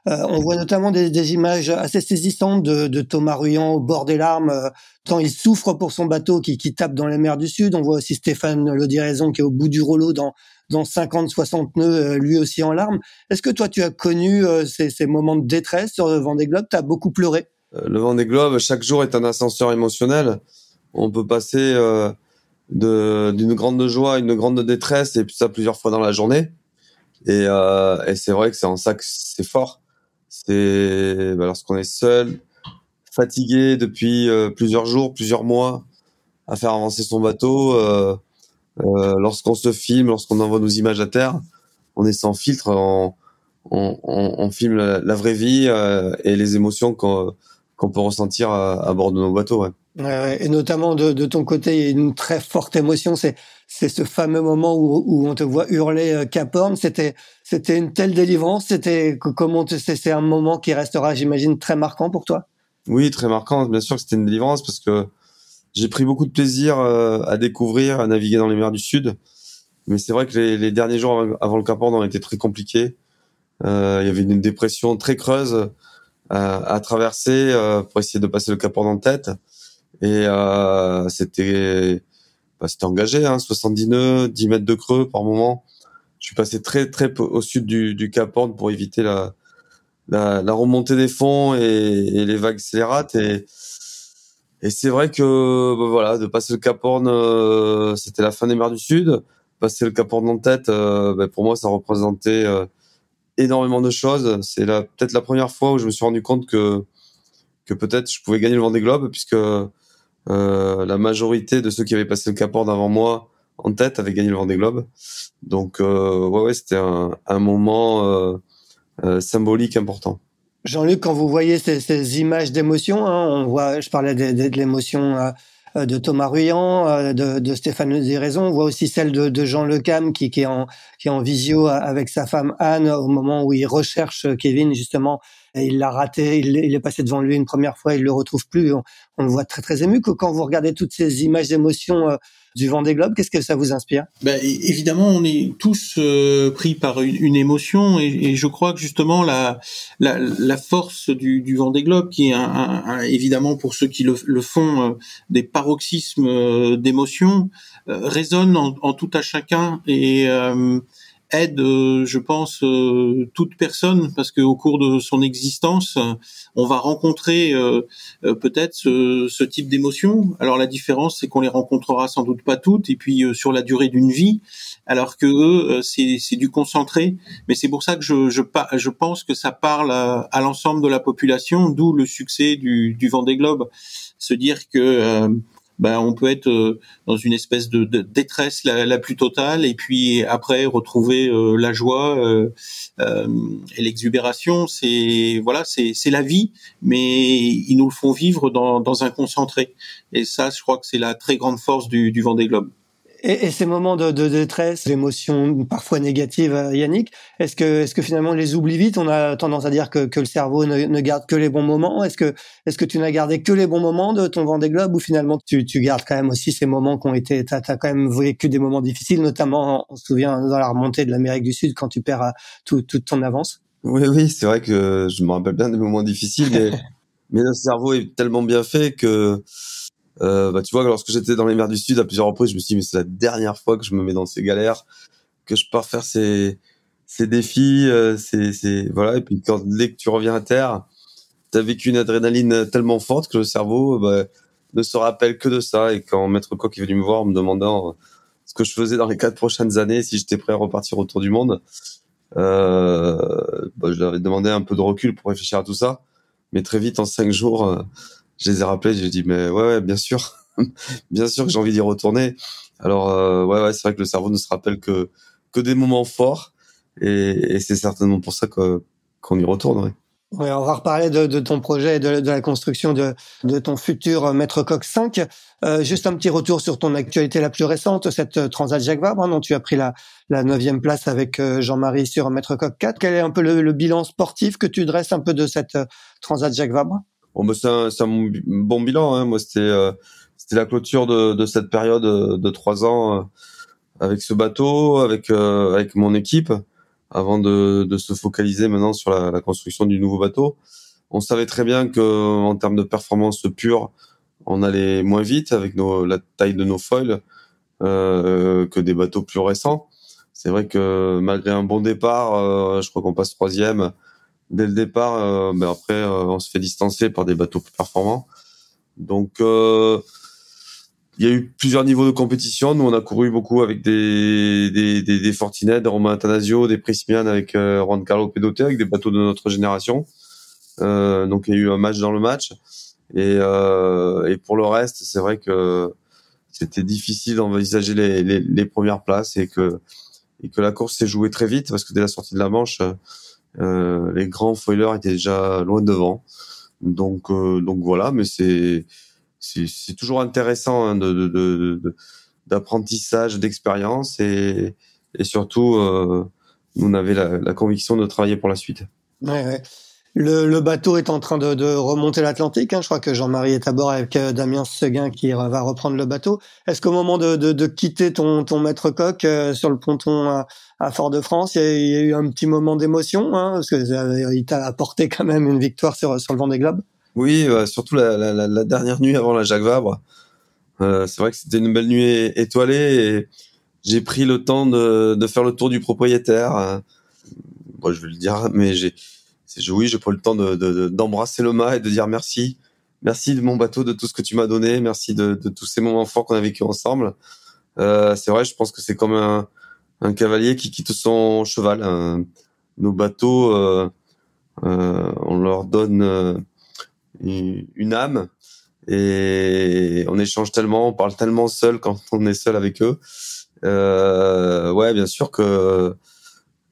Euh, on voit notamment des, images assez saisissantes de, Thomas Ruyant au bord des larmes, euh, tant il souffre pour son bateau qui, qui, tape dans les mers du Sud. On voit aussi Stéphane Lodiraison qui est au bout du rouleau dans, dans 50-60 nœuds, lui aussi en larmes. Est-ce que toi, tu as connu ces, ces, moments de détresse sur le Vendée Globe? Tu as beaucoup pleuré? Le Vendée Globe, chaque jour est un ascenseur émotionnel on peut passer euh, d'une grande joie à une grande détresse et ça plusieurs fois dans la journée. Et, euh, et c'est vrai que c'est en ça que c'est fort. C'est bah, lorsqu'on est seul, fatigué depuis euh, plusieurs jours, plusieurs mois, à faire avancer son bateau. Euh, euh, lorsqu'on se filme, lorsqu'on envoie nos images à terre, on est sans filtre, on, on, on, filme la, vraie vie et les émotions qu'on qu'on peut ressentir à, à, bord de nos bateaux. Ouais et notamment de, ton côté, il y a une très forte émotion. C'est ce fameux moment où, on te voit hurler euh, Cap Horn. C'était c'était une telle délivrance. C'était comment c'est un moment qui restera, j'imagine, très marquant pour toi? Oui, très marquant. Bien sûr que c'était une délivrance parce que j'ai pris beaucoup de plaisir euh, à découvrir, à naviguer dans les mers du Sud. Mais c'est vrai que les, les, derniers jours avant le Cap Horn ont été très compliqués. Euh, il y avait une dépression très creuse euh, à traverser pour essayer de passer le Cap Horn en tête. Et euh, c'était bah, c'était engagé, hein, 70 nœuds, 10 mètres de creux par moment. Je suis passé très très au sud du, du Cap Horn pour éviter la, la, la remontée des fonds et, les vagues scélérates. Et, et c'est vrai que bah, voilà, de passer le Cap Horn, euh, c'était la fin des mers du Sud. Passer le Cap Horn en tête, euh, bah, pour moi, ça représentait euh, énormément de choses. C'est peut-être la première fois où je me suis rendu compte que que peut-être je pouvais gagner le Vendée Globe puisque euh, la majorité de ceux qui avaient passé le Cap Horn avant moi en tête avaient gagné le Vendée Globe. Donc euh, ouais, ouais c'était un, moment euh, symbolique important. Jean-Luc, quand vous voyez ces, images d'émotion, hein, on voit, je parlais de, l'émotion de Thomas Ruyant, de, Stéphane Zéraison, on voit aussi celle de, Jean Lecam qui, qui est en visio avec sa femme Anne au moment où il recherche Kevin justement il l'a raté, il, est passé devant lui une première fois, il le retrouve plus. On, le voit très très ému. Que quand vous regardez toutes ces images d'émotion euh, du vent des globes, qu'est-ce que ça vous inspire? Ben, Évidemment, on est tous euh, pris par une, émotion et, je crois que justement la, force du, du vent des globes, qui est évidemment pour ceux qui le, font euh, des paroxysmes d'émotion, résonne en, en, tout à chacun et aide, euh, je pense, euh, toute personne parce qu'au cours de son existence, on va rencontrer euh, peut-être ce, ce, type d'émotions. Alors la différence, c'est qu'on les rencontrera sans doute pas toutes, et puis sur la durée d'une vie, alors que eux, c'est du concentré. Mais c'est pour ça que je, je, je pense que ça parle à, à l'ensemble de la population, d'où le succès du, du Vendée Globe. Se dire que ben, on peut être euh, dans une espèce de, détresse la, plus totale et puis après retrouver euh, la joie euh, et l'exubération. C'est voilà, c'est la vie, mais ils nous le font vivre dans, dans un concentré. Et ça, je crois que c'est la très grande force du, du Vendée Globe. Et, et, ces moments de, de détresse, d'émotions parfois négatives, euh, Yannick, est-ce que, est-ce que finalement on les oublie vite? On a tendance à dire que, que le cerveau ne, ne, garde que les bons moments. Est-ce que, est-ce que tu n'as gardé que les bons moments de ton Vendée Globe ou finalement tu, tu gardes quand même aussi ces moments qui ont été, t'as, as quand même vécu des moments difficiles, notamment, on se souvient dans la remontée de l'Amérique du Sud quand tu perds euh, tout, toute ton avance? Oui, oui, c'est vrai que je me rappelle bien des moments difficiles, mais, mais le cerveau est tellement bien fait que euh, bah, tu vois, lorsque j'étais dans les mers du Sud, à plusieurs reprises, je me suis dit, mais c'est la dernière fois que je me mets dans ces galères, que je pars faire ces, ces défis, euh, ces, ces, voilà. Et puis quand, dès que tu reviens à terre, as vécu une adrénaline tellement forte que le cerveau bah, ne se rappelle que de ça. Et quand Maître Coq est venu me voir en me demandant ce que je faisais dans les quatre prochaines années, si j'étais prêt à repartir autour du monde, euh, bah, je leur avais demandé un peu de recul pour réfléchir à tout ça. Mais très vite, en cinq jours, euh, je les ai rappelés. J'ai dit, mais ouais, ouais bien sûr, bien sûr que j'ai envie d'y retourner. Alors, euh, ouais, ouais, c'est vrai que le cerveau ne se rappelle que que des moments forts, et, et c'est certainement pour ça qu'on y retourne. Oui, on va reparler de, de ton projet et de, la construction de, de ton futur Maître Coq 5. Euh, juste un petit retour sur ton actualité la plus récente, cette euh, Transat Jacques Vabre, hein, dont tu as pris la, la neuvième place avec euh, Jean-Marie sur Maître Coq 4. Quel est un peu le, le, bilan sportif que tu dresses un peu de cette euh, Transat Jacques Vabre? Bon, bah, C'est un, un, bon bilan. Hein. Moi, c'était c'était la clôture de, de cette période de trois ans avec ce bateau, avec avec mon équipe avant de, de, se focaliser maintenant sur la, la, construction du nouveau bateau. On savait très bien que en termes de performance pure, on allait moins vite avec nos, la taille de nos foils euh, que des bateaux plus récents. C'est vrai que malgré un bon départ, euh, je crois qu'on passe troisième dès le départ. Euh, mais après, euh, on se fait distancer par des bateaux plus performants. Donc euh, il y a eu plusieurs niveaux de compétition. Nous, on a couru beaucoup avec des des des, des des Romain Atanasio, des Prismian avec Juan Carlo Pedote, avec des bateaux de notre génération. Donc il y a eu un match dans le match. Et et pour le reste, c'est vrai que c'était difficile d'envisager les, les, les premières places et que et que la course s'est jouée très vite parce que dès la sortie de la Manche, les grands foilers étaient déjà loin devant. Donc euh, donc voilà, mais c'est c'est toujours intéressant hein, de, de, de, d'apprentissage, d'expérience et, et surtout, euh, nous on avait la, la, conviction de travailler pour la suite. Ouais, ouais. Le, bateau est en train de, remonter l'Atlantique. Hein. Je crois que Jean-Marie est à bord avec euh, Damien Seguin qui va reprendre le bateau. Est-ce qu'au moment de, quitter ton, maître coq euh, sur le ponton à, Fort-de-France, il, y, a eu un petit moment d'émotion hein, parce que euh, il t'a apporté quand même une victoire sur, le Vendée Globe? Oui, euh, surtout la, dernière nuit avant la Jacques Vabre. C'est vrai que c'était une belle nuit étoilée et j'ai pris le temps de, faire le tour du propriétaire. Je vais le dire, mais j'ai, oui, j'ai pris le temps de, d'embrasser le mât et de dire merci. Merci de mon bateau, de tout ce que tu m'as donné. Merci de, de, tous ces moments forts qu'on a vécu ensemble. Euh, c'est vrai, je pense que c'est comme un, un, cavalier qui quitte son cheval. nos bateaux, euh, on leur donne une âme et on échange tellement, on parle tellement seul quand on est seul avec eux. Euh, ouais, bien sûr que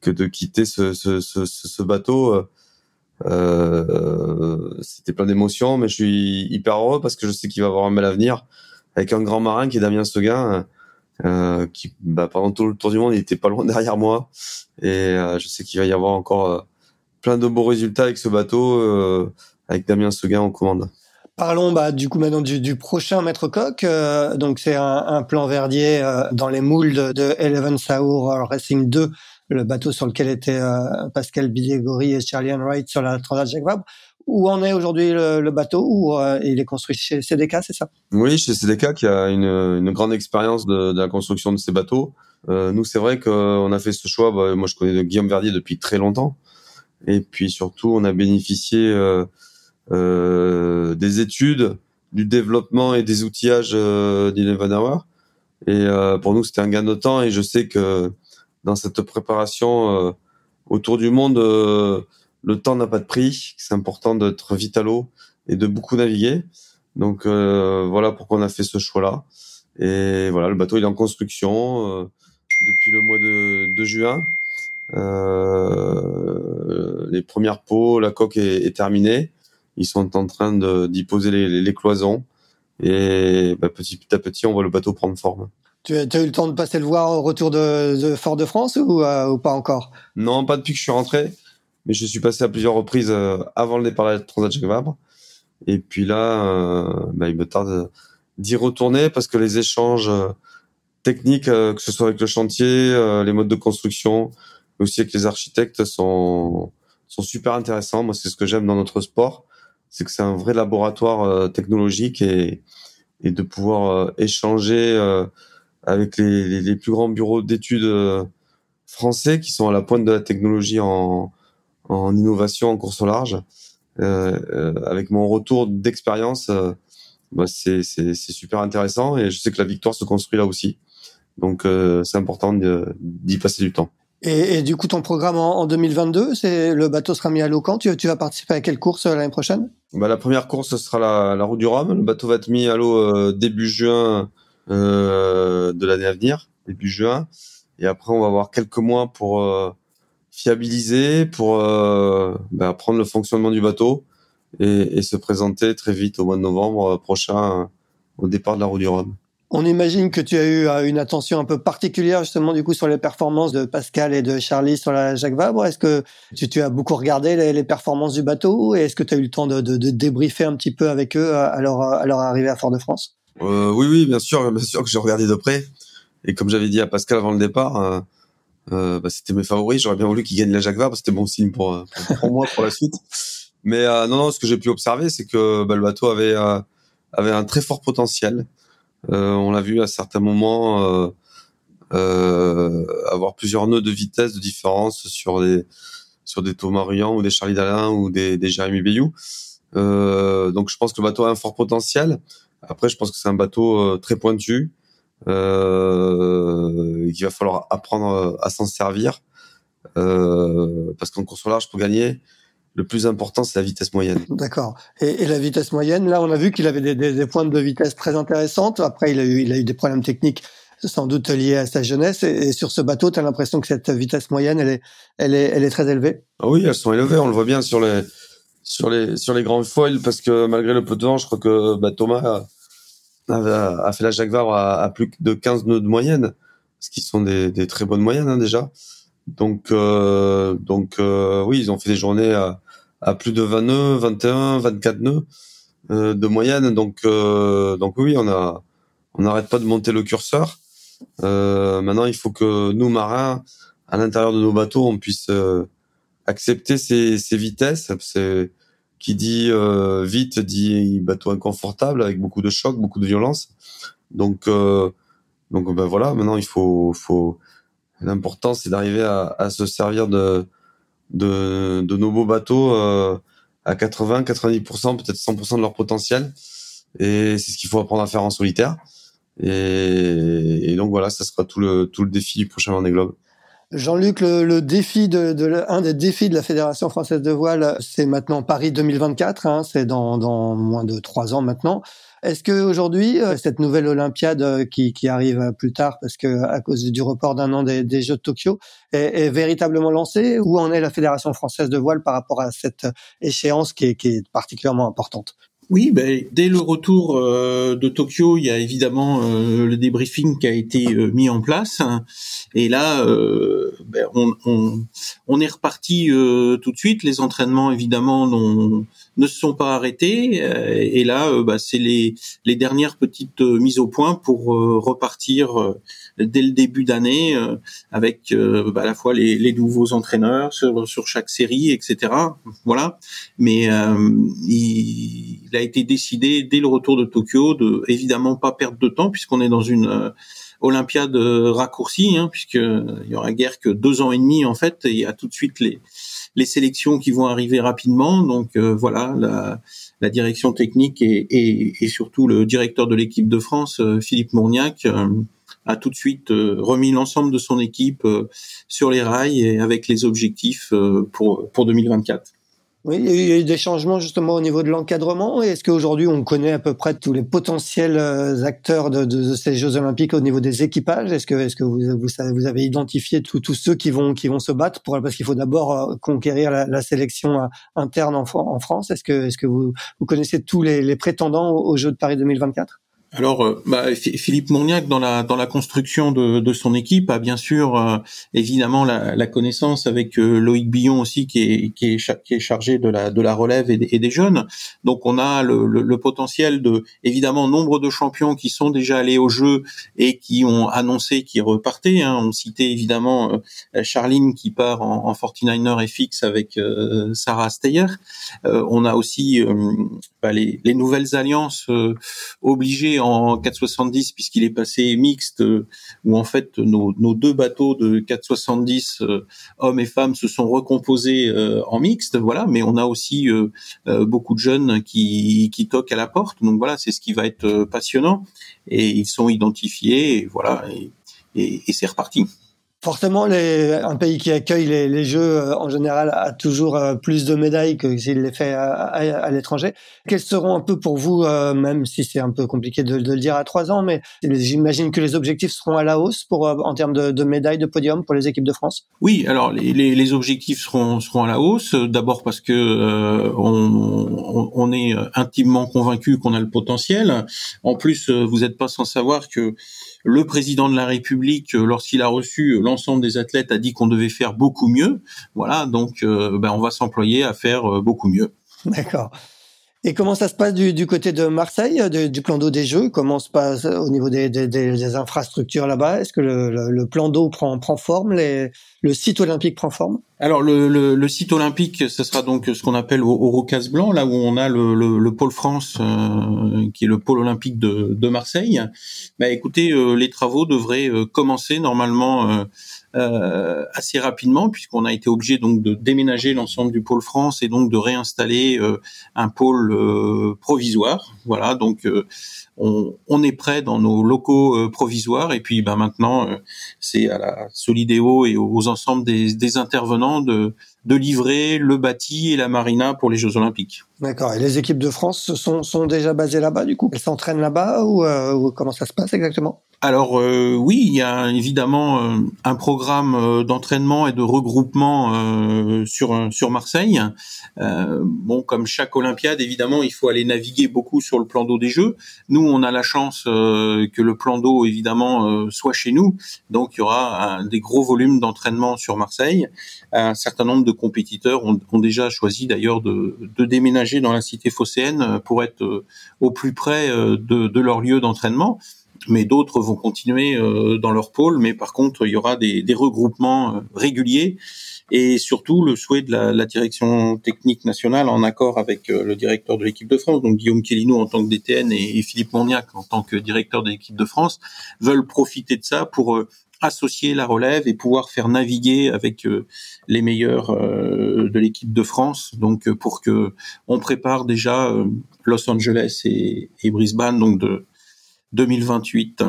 que de quitter ce, ce, ce, ce bateau, euh, c'était plein d'émotions, mais je suis hyper heureux parce que je sais qu'il va avoir un bel avenir avec un grand marin qui est Damien Seguin, euh, qui bah, pendant tout le tour du monde, il était pas loin derrière moi, et euh, je sais qu'il va y avoir encore euh, plein de beaux résultats avec ce bateau. Euh, avec Damien Seguin en commande. Parlons bah, du coup maintenant du, du prochain Maître Coq. Euh, donc c'est un, un, plan verdier euh, dans les moules de, de Eleven Saur Racing 2, le bateau sur lequel étaient euh, Pascal Bidégori et Charlie Wright sur la Transat Jacques Vabre. Où en est aujourd'hui le, le, bateau Où euh, il est construit chez CDK, c'est ça? Oui, chez CDK qui a une, une grande expérience de, de, la construction de ces bateaux. nous, c'est vrai qu'on a fait ce choix. Bah, moi, je connais Guillaume Verdier depuis très longtemps. Et puis surtout, on a bénéficié euh, des études, du développement et des outillages euh, d'Eleven Hour. Et euh, pour nous, c'était un gain de temps. Et je sais que dans cette préparation euh, autour du monde, le temps n'a pas de prix. C'est important d'être vite à l'eau et de beaucoup naviguer. Donc voilà pourquoi on a fait ce choix-là. Et voilà, le bateau est en construction depuis le mois de, juin. Euh, les premières pots, la coque est, terminée. Ils sont en train d'y poser les, les, cloisons. Et bah, petit à petit, on voit le bateau prendre forme. Tu as, eu le temps de passer le voir au retour de, de Fort-de-France ou, euh, ou, pas encore? Non, pas depuis que je suis rentré. Mais je suis passé à plusieurs reprises euh, avant le départ de la Transat Jacques Vabre. Et puis là, euh, bah, il me tarde d'y retourner parce que les échanges techniques, que ce soit avec le chantier, les modes de construction, mais aussi avec les architectes, sont, super intéressants. Moi, c'est ce que j'aime dans notre sport c'est que c'est un vrai laboratoire technologique et, de pouvoir échanger avec les, les, les, plus grands bureaux d'études français qui sont à la pointe de la technologie en, en innovation en course au large. avec mon retour d'expérience, bah, c'est super intéressant et je sais que la victoire se construit là aussi. Donc c'est important d'y passer du temps. Et, et, du coup, ton programme en, en 2022, c'est le bateau sera mis à l'eau quand? Tu, tu vas participer à quelle course euh, l'année prochaine? Bah, La première course, ce sera la, la route du Rhum. Le bateau va être mis à l'eau euh, début juin euh, de l'année à venir, début juin. Et après, on va avoir quelques mois pour euh, fiabiliser, pour euh, bah, apprendre le fonctionnement du bateau et, et, se présenter très vite au mois de novembre prochain au départ de la route du Rhum. On imagine que tu as eu euh, une attention un peu particulière justement du coup sur les performances de Pascal et de Charlie sur la Jacques Vabre. Est-ce que tu, as beaucoup regardé les, performances du bateau et est-ce que tu as eu le temps de, débriefer un petit peu avec eux à leur, à leur arrivée à Fort-de-France? Euh, Oui, oui, bien sûr, bien sûr que j'ai regardé de près. Et comme j'avais dit à Pascal avant le départ, euh, euh bah, c'était mes favoris. J'aurais bien voulu qu'ils gagnent la Jacques Vabre. C'était bon signe pour, pour, moi pour la suite. Mais non, non, ce que j'ai pu observer, c'est que bah, le bateau avait avait un très fort potentiel. Euh, on l'a vu à certains moments euh, euh, avoir plusieurs nœuds de vitesse de différence sur des sur des Thomas ou des Charlie Dalin ou des, des Jérémy Bayou. donc je pense que le bateau a un fort potentiel. Après, je pense que c'est un bateau très pointu euh, et qu'il va falloir apprendre à s'en servir euh, parce qu'en course au large pour gagner, le plus important, c'est la vitesse moyenne. D'accord. Et, la vitesse moyenne, là, on a vu qu'il avait des, des, pointes de vitesse très intéressantes. Après, il a eu, il a eu des problèmes techniques sans doute liés à sa jeunesse. Et, sur ce bateau, tu as l'impression que cette vitesse moyenne, elle est, elle est, elle est très élevée. Ah oui, elles sont élevées. On le voit bien sur les, sur les, sur les grands foils, parce que malgré le peu de vent, je crois que bah, Thomas a, a, fait la Jacques Vabre à, plus de 15 nœuds de moyenne, ce qui sont des, des très bonnes moyennes hein, déjà. Donc, euh, donc euh, oui, ils ont fait des journées à, à plus de 20 nœuds, 21, 24 nœuds euh, de moyenne. Donc, euh, donc oui, on a, on n'arrête pas de monter le curseur. Euh, maintenant, il faut que nous marins, à l'intérieur de nos bateaux, on puisse accepter ces, ces vitesses. C'est qui dit vite dit bateau inconfortable avec beaucoup de chocs, beaucoup de violence. Donc, donc ben voilà. Maintenant, il faut, faut l'important, c'est d'arriver à, à se servir de de, de nos beaux bateaux euh, à 80, 90%, peut-être 100% de leur potentiel. Et c'est ce qu'il faut apprendre à faire en solitaire. Et, et, donc voilà, ça sera tout le tout le défi du prochain Vendée Globe. Jean-Luc, le, le, défi de, de, un des défis de la Fédération française de voile, c'est maintenant Paris 2024. Hein, c'est dans, dans moins de trois ans maintenant. Est-ce que aujourd'hui, euh, cette nouvelle Olympiade euh, qui, qui, arrive plus tard parce que à cause du report d'un an des, Jeux de Tokyo est, est, véritablement lancée? Où en est la Fédération française de voile par rapport à cette échéance qui qui est particulièrement importante? Oui, ben, dès le retour euh, de Tokyo, il y a évidemment euh, le débriefing qui a été euh, mis en place. Et là, ben, on, est reparti tout de suite. Les entraînements, évidemment, ne se sont pas arrêtés. et là, ben, c'est les, les dernières petites mises au point pour repartir dès le début d'année euh, avec euh, bah, à la fois les, les, nouveaux entraîneurs sur, sur chaque série, etc. Voilà. Mais euh, il, il, a été décidé dès le retour de Tokyo de évidemment pas perdre de temps puisqu'on est dans une Olympiade raccourcie, hein, puisqu'il y aura guère que deux ans et demi en fait. Et il y a tout de suite les les sélections qui vont arriver rapidement. Donc voilà, la, la, direction technique et, et, et, surtout le directeur de l'équipe de France, Philippe Mourniac, a tout de suite euh, remis l'ensemble de son équipe euh, sur les rails et avec les objectifs euh, pour pour 2024. Oui, il y a eu des changements justement au niveau de l'encadrement. Est-ce qu'aujourd'hui on connaît à peu près tous les potentiels acteurs de, ces Jeux Olympiques au niveau des équipages? Est-ce que, est-ce que vous, vous, avez identifié tous ceux qui vont qui vont se battre parce qu'il faut d'abord conquérir la, sélection interne en, France? Est-ce que, est-ce que vous, vous connaissez tous les prétendants aux Jeux de Paris 2024 alors, euh, bah, Philippe Mourniac, dans la dans la construction de, de son équipe, a bien sûr euh, évidemment la, la, connaissance avec euh, Loïc Billon aussi, qui est qui est, qui est chargé de la de la relève et, des jeunes. Donc, on a le, le, potentiel de évidemment nombre de champions qui sont déjà allés au jeu et qui ont annoncé qu'ils repartaient. Hein. On citait évidemment Charline qui part en, en 49er et avec Sarah Steyer. on a aussi bah, les, les nouvelles alliances obligées en 470 puisqu'il est passé mixte, où en fait nos, deux bateaux de 470 hommes et femmes se sont recomposés en mixte. Voilà, mais on a aussi beaucoup de jeunes qui, qui toquent à la porte. Donc voilà, c'est ce qui va être passionnant. Et ils sont identifiés. Et voilà, et c'est reparti. Forcément, les, un pays qui accueille les, les, Jeux euh, en général a toujours euh, plus de médailles que s'il les fait à, à, l'étranger. Quels seront un peu pour vous, euh, même si c'est un peu compliqué de, de, le dire à trois ans, mais j'imagine que les objectifs seront à la hausse pour en termes de, de, médailles, de podium pour les équipes de France? Oui, alors les, les, objectifs seront seront à la hausse. D'abord parce que euh, on, on, est intimement convaincu qu'on a le potentiel. En plus, vous n'êtes pas sans savoir que le président de la République, euh, lorsqu'il a reçu euh, l'ensemble des athlètes, a dit qu'on devait faire beaucoup mieux. Voilà, donc euh, ben, on va s'employer à faire beaucoup mieux. D'accord. Et comment ça se passe du, du côté de Marseille, du plan d'eau des Jeux? Comment se passe au niveau des, des, des infrastructures là-bas? Est-ce que le, le, plan d'eau prend, prend forme? Les, Le site olympique prend forme? Alors le, le, le, site olympique, ce sera donc ce qu'on appelle au, au Rocas Blanc, là où on a le, le pôle France, euh, qui est le pôle olympique de, de Marseille. Bah, écoutez, euh, les travaux devraient euh, commencer normalement euh, assez rapidement puisqu'on a été obligé donc de déménager l'ensemble du pôle France et donc de réinstaller euh, un pôle euh, provisoire. Voilà, donc on, on, est prêt dans nos locaux provisoires et puis ben maintenant c'est à la Solidéo et aux ensembles des, des intervenants de de livrer le bâti et la marina pour les Jeux Olympiques. D'accord. Et les équipes de France sont, sont déjà basées là-bas, du coup? Elles s'entraînent là-bas ou, ou, comment ça se passe exactement? Alors euh, oui, il y a évidemment euh, un programme euh, d'entraînement et de regroupement sur sur Marseille. bon, comme chaque Olympiade, évidemment, il faut aller naviguer beaucoup sur le plan d'eau des Jeux. Nous, on a la chance que le plan d'eau, évidemment, soit chez nous. Donc, il y aura des gros volumes d'entraînement sur Marseille. Un certain nombre de compétiteurs ont, déjà choisi d'ailleurs de, déménager dans la cité phocéenne pour être au plus près de leur lieu d'entraînement mais d'autres vont continuer euh, dans leur pôle. Mais par contre, il y aura des, des regroupements euh, réguliers et surtout le souhait de la, la, direction technique nationale en accord avec euh, le directeur de l'équipe de France, donc Guillaume Kellino en tant que DTN et, Philippe Monniac en tant que directeur de l'équipe de France, veulent profiter de ça pour associer la relève et pouvoir faire naviguer avec les meilleurs de l'équipe de France. Donc pour que on prépare déjà Los Angeles et, et Brisbane, donc de 2028.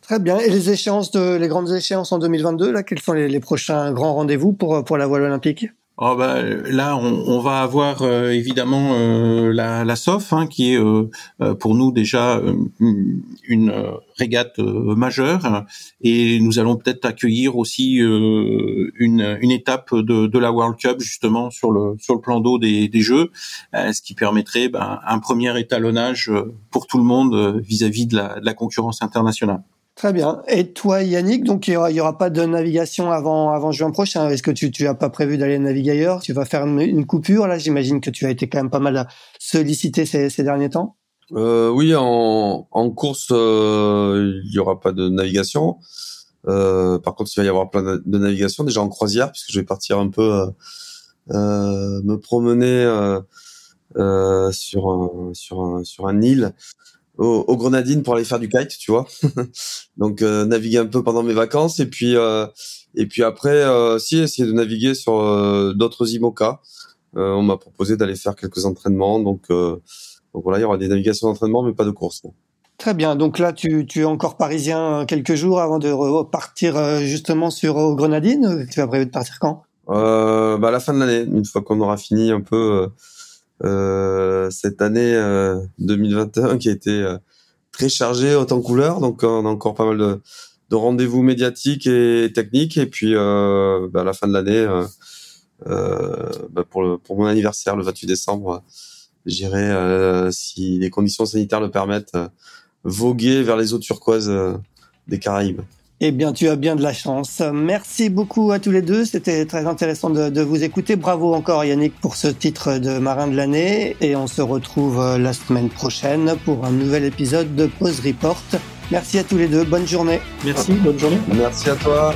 Très bien. Et les échéances de, les grandes échéances en 2022, là, quels sont les, les prochains grands rendez-vous pour, pour la voile olympique? Oh bah, là, on, on va avoir euh, évidemment euh, la, la SOF, hein, qui est euh, pour nous déjà une régate majeure, et nous allons peut-être accueillir aussi une, une étape de, de, la World Cup justement sur le sur le plan d'eau des, des, Jeux, ce qui permettrait ben, un premier étalonnage pour tout le monde vis-à-vis de la concurrence internationale. Très bien. Et toi, Yannick, donc il y aura, pas de navigation avant juin prochain. Est-ce que tu tu as pas prévu d'aller naviguer ailleurs? Tu vas faire une, coupure là? J'imagine que tu as été quand même pas mal sollicité ces, derniers temps. Euh, oui, en, course, euh, il y aura pas de navigation. Euh, par contre, il va y avoir plein de navigation déjà en croisière, puisque je vais partir un peu euh, euh me promener euh, sur un île aux, aux, Grenadines pour aller faire du kite, tu vois. Donc euh, naviguer un peu pendant mes vacances et puis euh, et puis après euh, si essayer de naviguer sur euh, d'autres IMOCA. Euh, on m'a proposé d'aller faire quelques entraînements, donc donc voilà, il y aura des navigations d'entraînement mais pas de course. Très bien. Donc là, tu, tu es encore parisien quelques jours avant de repartir justement sur aux Grenadines. Tu as prévu de partir quand? Euh, bah à la fin de l'année, une fois qu'on aura fini un peu euh, cette année 2021 euh, qui a été euh, très chargée autant couleur, donc on a encore pas mal de, de rendez-vous médiatiques et techniques. Et puis euh, bah, à la fin de l'année, euh, bah, pour, le, pour mon anniversaire, le 28 décembre, j'irai, euh, si les conditions sanitaires le permettent, voguer vers les eaux turquoises des Caraïbes. Eh bien, tu as bien de la chance. Merci beaucoup à tous les deux. C'était très intéressant de, de, vous écouter. Bravo encore Yannick pour ce titre de marin de l'année. Et on se retrouve euh, la semaine prochaine pour un nouvel épisode de Pause Report. Merci à tous les deux. Bonne journée. Merci. Bonne journée. Merci à toi.